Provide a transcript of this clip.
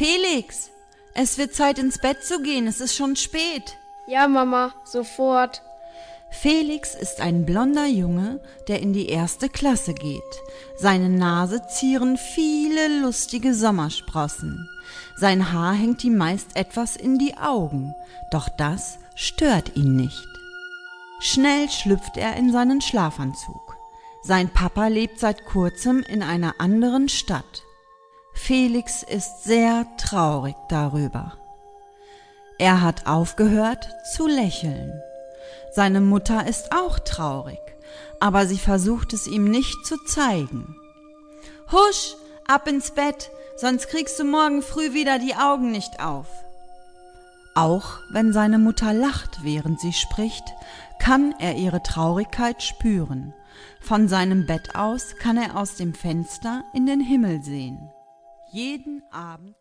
Felix, es wird Zeit ins Bett zu gehen, es ist schon spät. Ja, Mama, sofort. Felix ist ein blonder Junge, der in die erste Klasse geht. Seine Nase zieren viele lustige Sommersprossen. Sein Haar hängt ihm meist etwas in die Augen, doch das stört ihn nicht. Schnell schlüpft er in seinen Schlafanzug. Sein Papa lebt seit kurzem in einer anderen Stadt. Felix ist sehr traurig darüber. Er hat aufgehört zu lächeln. Seine Mutter ist auch traurig, aber sie versucht es ihm nicht zu zeigen. Husch, ab ins Bett, sonst kriegst du morgen früh wieder die Augen nicht auf. Auch wenn seine Mutter lacht, während sie spricht, kann er ihre Traurigkeit spüren. Von seinem Bett aus kann er aus dem Fenster in den Himmel sehen. Jeden Abend